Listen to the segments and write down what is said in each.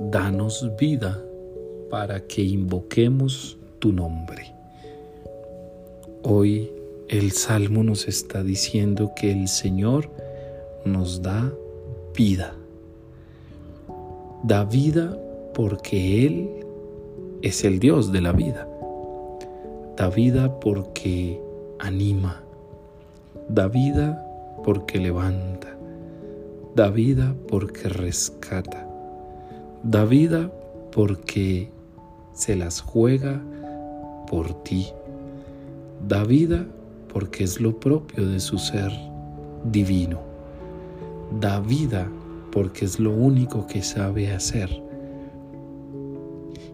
danos vida para que invoquemos tu nombre. Hoy el Salmo nos está diciendo que el Señor nos da vida. Da vida porque Él es el Dios de la vida. Da vida porque anima. Da vida porque levanta. Da vida porque rescata. Da vida porque se las juega por ti. Da vida porque es lo propio de su ser divino. Da vida porque es lo único que sabe hacer.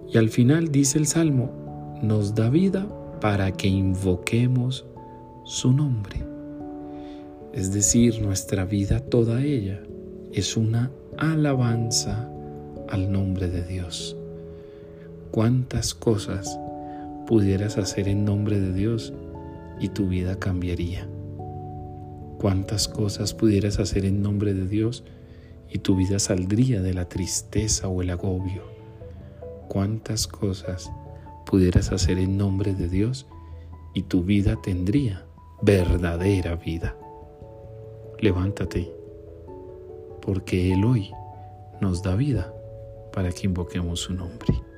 Y al final dice el Salmo, nos da vida para que invoquemos su nombre. Es decir, nuestra vida toda ella es una alabanza al nombre de Dios. ¿Cuántas cosas pudieras hacer en nombre de Dios y tu vida cambiaría? ¿Cuántas cosas pudieras hacer en nombre de Dios y tu vida saldría de la tristeza o el agobio? ¿Cuántas cosas pudieras hacer en nombre de Dios y tu vida tendría verdadera vida? Levántate, porque Él hoy nos da vida para que invoquemos su nombre.